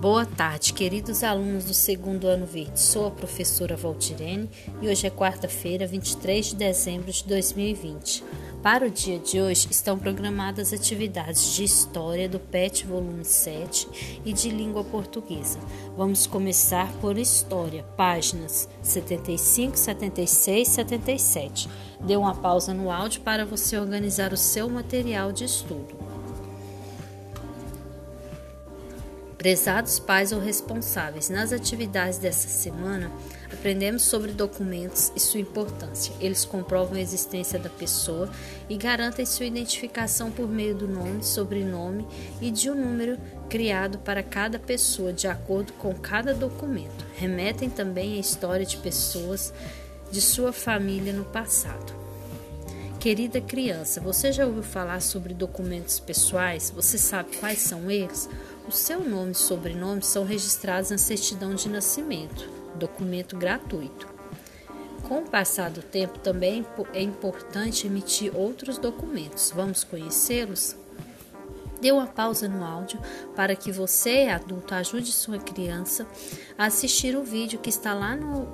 Boa tarde, queridos alunos do segundo ano verde. Sou a professora Valdirene e hoje é quarta-feira, 23 de dezembro de 2020. Para o dia de hoje estão programadas atividades de História do PET Volume 7 e de Língua Portuguesa. Vamos começar por História, páginas 75, 76 e 77. Dê uma pausa no áudio para você organizar o seu material de estudo. Prezados pais ou responsáveis, nas atividades dessa semana aprendemos sobre documentos e sua importância. Eles comprovam a existência da pessoa e garantem sua identificação por meio do nome, sobrenome e de um número criado para cada pessoa de acordo com cada documento. Remetem também à história de pessoas de sua família no passado. Querida criança, você já ouviu falar sobre documentos pessoais? Você sabe quais são eles? O seu nome e sobrenome são registrados na certidão de nascimento, documento gratuito. Com o passar do tempo, também é importante emitir outros documentos. Vamos conhecê-los? Dê uma pausa no áudio para que você, adulto, ajude sua criança a assistir o vídeo que está lá no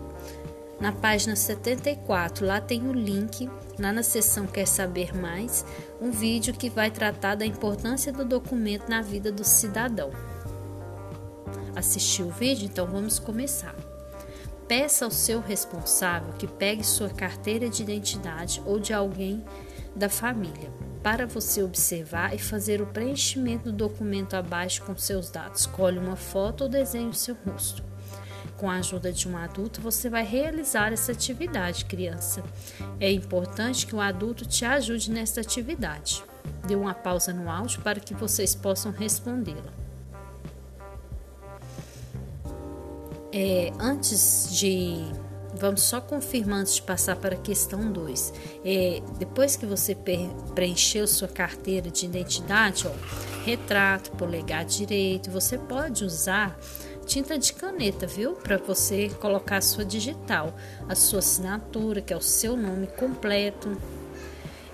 na página 74, lá tem o link, lá na seção Quer Saber Mais, um vídeo que vai tratar da importância do documento na vida do cidadão. Assistiu o vídeo? Então vamos começar. Peça ao seu responsável que pegue sua carteira de identidade ou de alguém da família para você observar e fazer o preenchimento do documento abaixo com seus dados. Escolhe uma foto ou desenhe o seu rosto. Com a ajuda de um adulto, você vai realizar essa atividade, criança. É importante que o adulto te ajude nessa atividade. Dê uma pausa no áudio para que vocês possam respondê-la. É, antes de. Vamos só confirmar antes de passar para a questão 2. É, depois que você preencheu sua carteira de identidade, ó, retrato, polegar direito, você pode usar tinta de caneta, viu? Para você colocar a sua digital, a sua assinatura, que é o seu nome completo.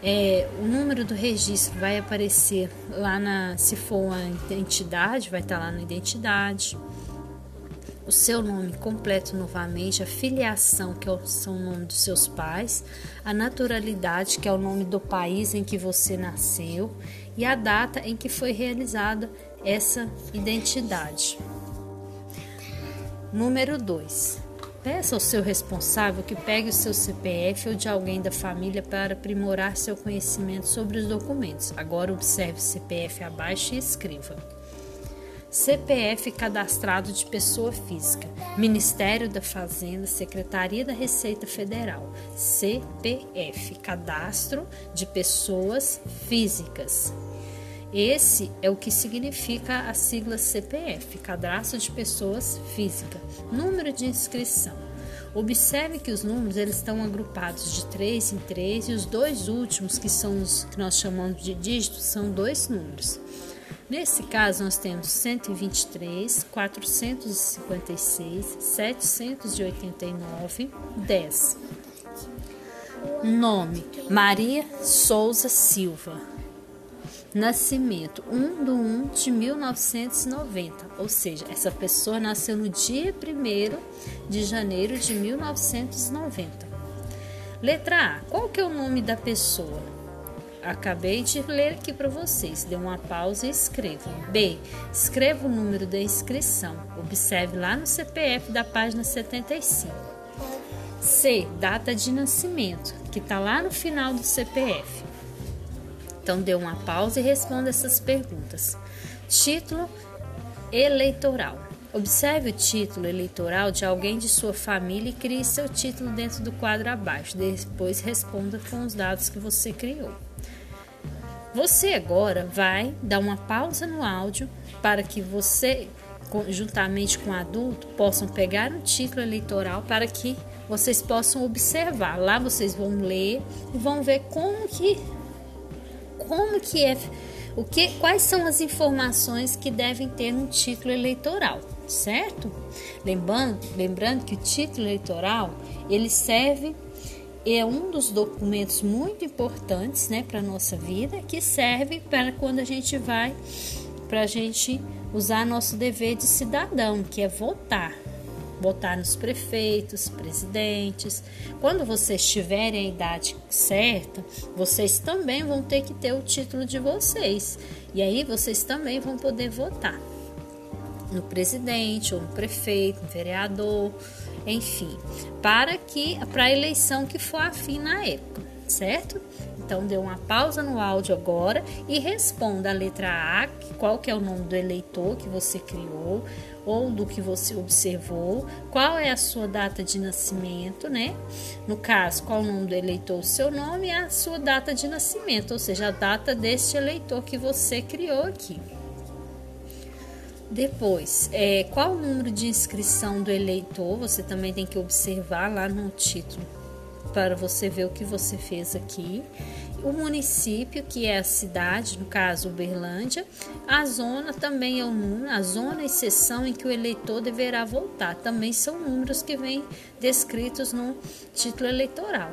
É, o número do registro vai aparecer lá na, se for uma identidade, vai estar tá lá na identidade. O seu nome completo novamente, a filiação, que é o, são o nome dos seus pais, a naturalidade, que é o nome do país em que você nasceu, e a data em que foi realizada essa identidade. Número 2. Peça ao seu responsável que pegue o seu CPF ou de alguém da família para aprimorar seu conhecimento sobre os documentos. Agora observe o CPF abaixo e escreva. CPF cadastrado de pessoa física. Ministério da Fazenda, Secretaria da Receita Federal. CPF cadastro de pessoas físicas. Esse é o que significa a sigla CPF, Cadastro de Pessoas Física. Número de inscrição. Observe que os números eles estão agrupados de 3 em 3 e os dois últimos, que são os que nós chamamos de dígitos, são dois números. Nesse caso, nós temos 123, 456, 789, 10. Nome: Maria Souza Silva. Nascimento 1 de 1 de 1990, ou seja, essa pessoa nasceu no dia 1 de janeiro de 1990. Letra A, qual que é o nome da pessoa? Acabei de ler aqui para vocês. Dê uma pausa e escreva. B. Escreva o número da inscrição. Observe lá no CPF da página 75. C. Data de nascimento, que está lá no final do CPF. Então, dê uma pausa e responda essas perguntas. Título eleitoral. Observe o título eleitoral de alguém de sua família e crie seu título dentro do quadro abaixo. Depois responda com os dados que você criou. Você agora vai dar uma pausa no áudio para que você, juntamente com o adulto, possam pegar o título eleitoral para que vocês possam observar. Lá vocês vão ler e vão ver como que como que é, o que, quais são as informações que devem ter no título eleitoral, certo? Lembrando, lembrando que o título eleitoral ele serve é um dos documentos muito importantes, né, para nossa vida, que serve para quando a gente vai para a gente usar nosso dever de cidadão, que é votar. Votar nos prefeitos, presidentes. Quando vocês tiverem a idade certa, vocês também vão ter que ter o título de vocês. E aí vocês também vão poder votar no presidente ou no prefeito, no vereador, enfim, para que para a eleição que for afim na época, certo? Então dê uma pausa no áudio agora e responda a letra A, qual que é o nome do eleitor que você criou ou do que você observou, qual é a sua data de nascimento, né? No caso, qual o nome do eleitor, o seu nome e a sua data de nascimento, ou seja, a data deste eleitor que você criou aqui. Depois, é, qual o número de inscrição do eleitor? Você também tem que observar lá no título para você ver o que você fez aqui. O município, que é a cidade, no caso Uberlândia, a zona também é o número, a zona e seção em que o eleitor deverá votar, também são números que vêm descritos no título eleitoral.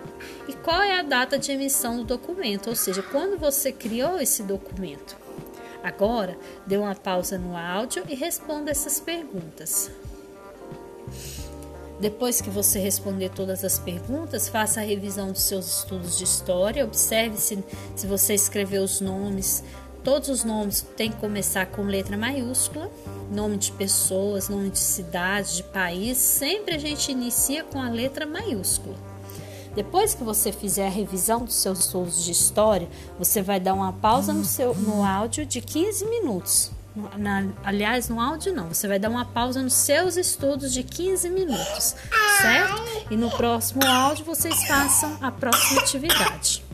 E qual é a data de emissão do documento, ou seja, quando você criou esse documento? Agora, dê uma pausa no áudio e responda essas perguntas. Depois que você responder todas as perguntas, faça a revisão dos seus estudos de história. Observe se, se você escreveu os nomes. Todos os nomes têm que começar com letra maiúscula. Nome de pessoas, nome de cidade, de país. Sempre a gente inicia com a letra maiúscula. Depois que você fizer a revisão dos seus estudos de história, você vai dar uma pausa no, seu, no áudio de 15 minutos. Na, aliás, no áudio não, você vai dar uma pausa nos seus estudos de 15 minutos, certo? E no próximo áudio vocês façam a próxima atividade.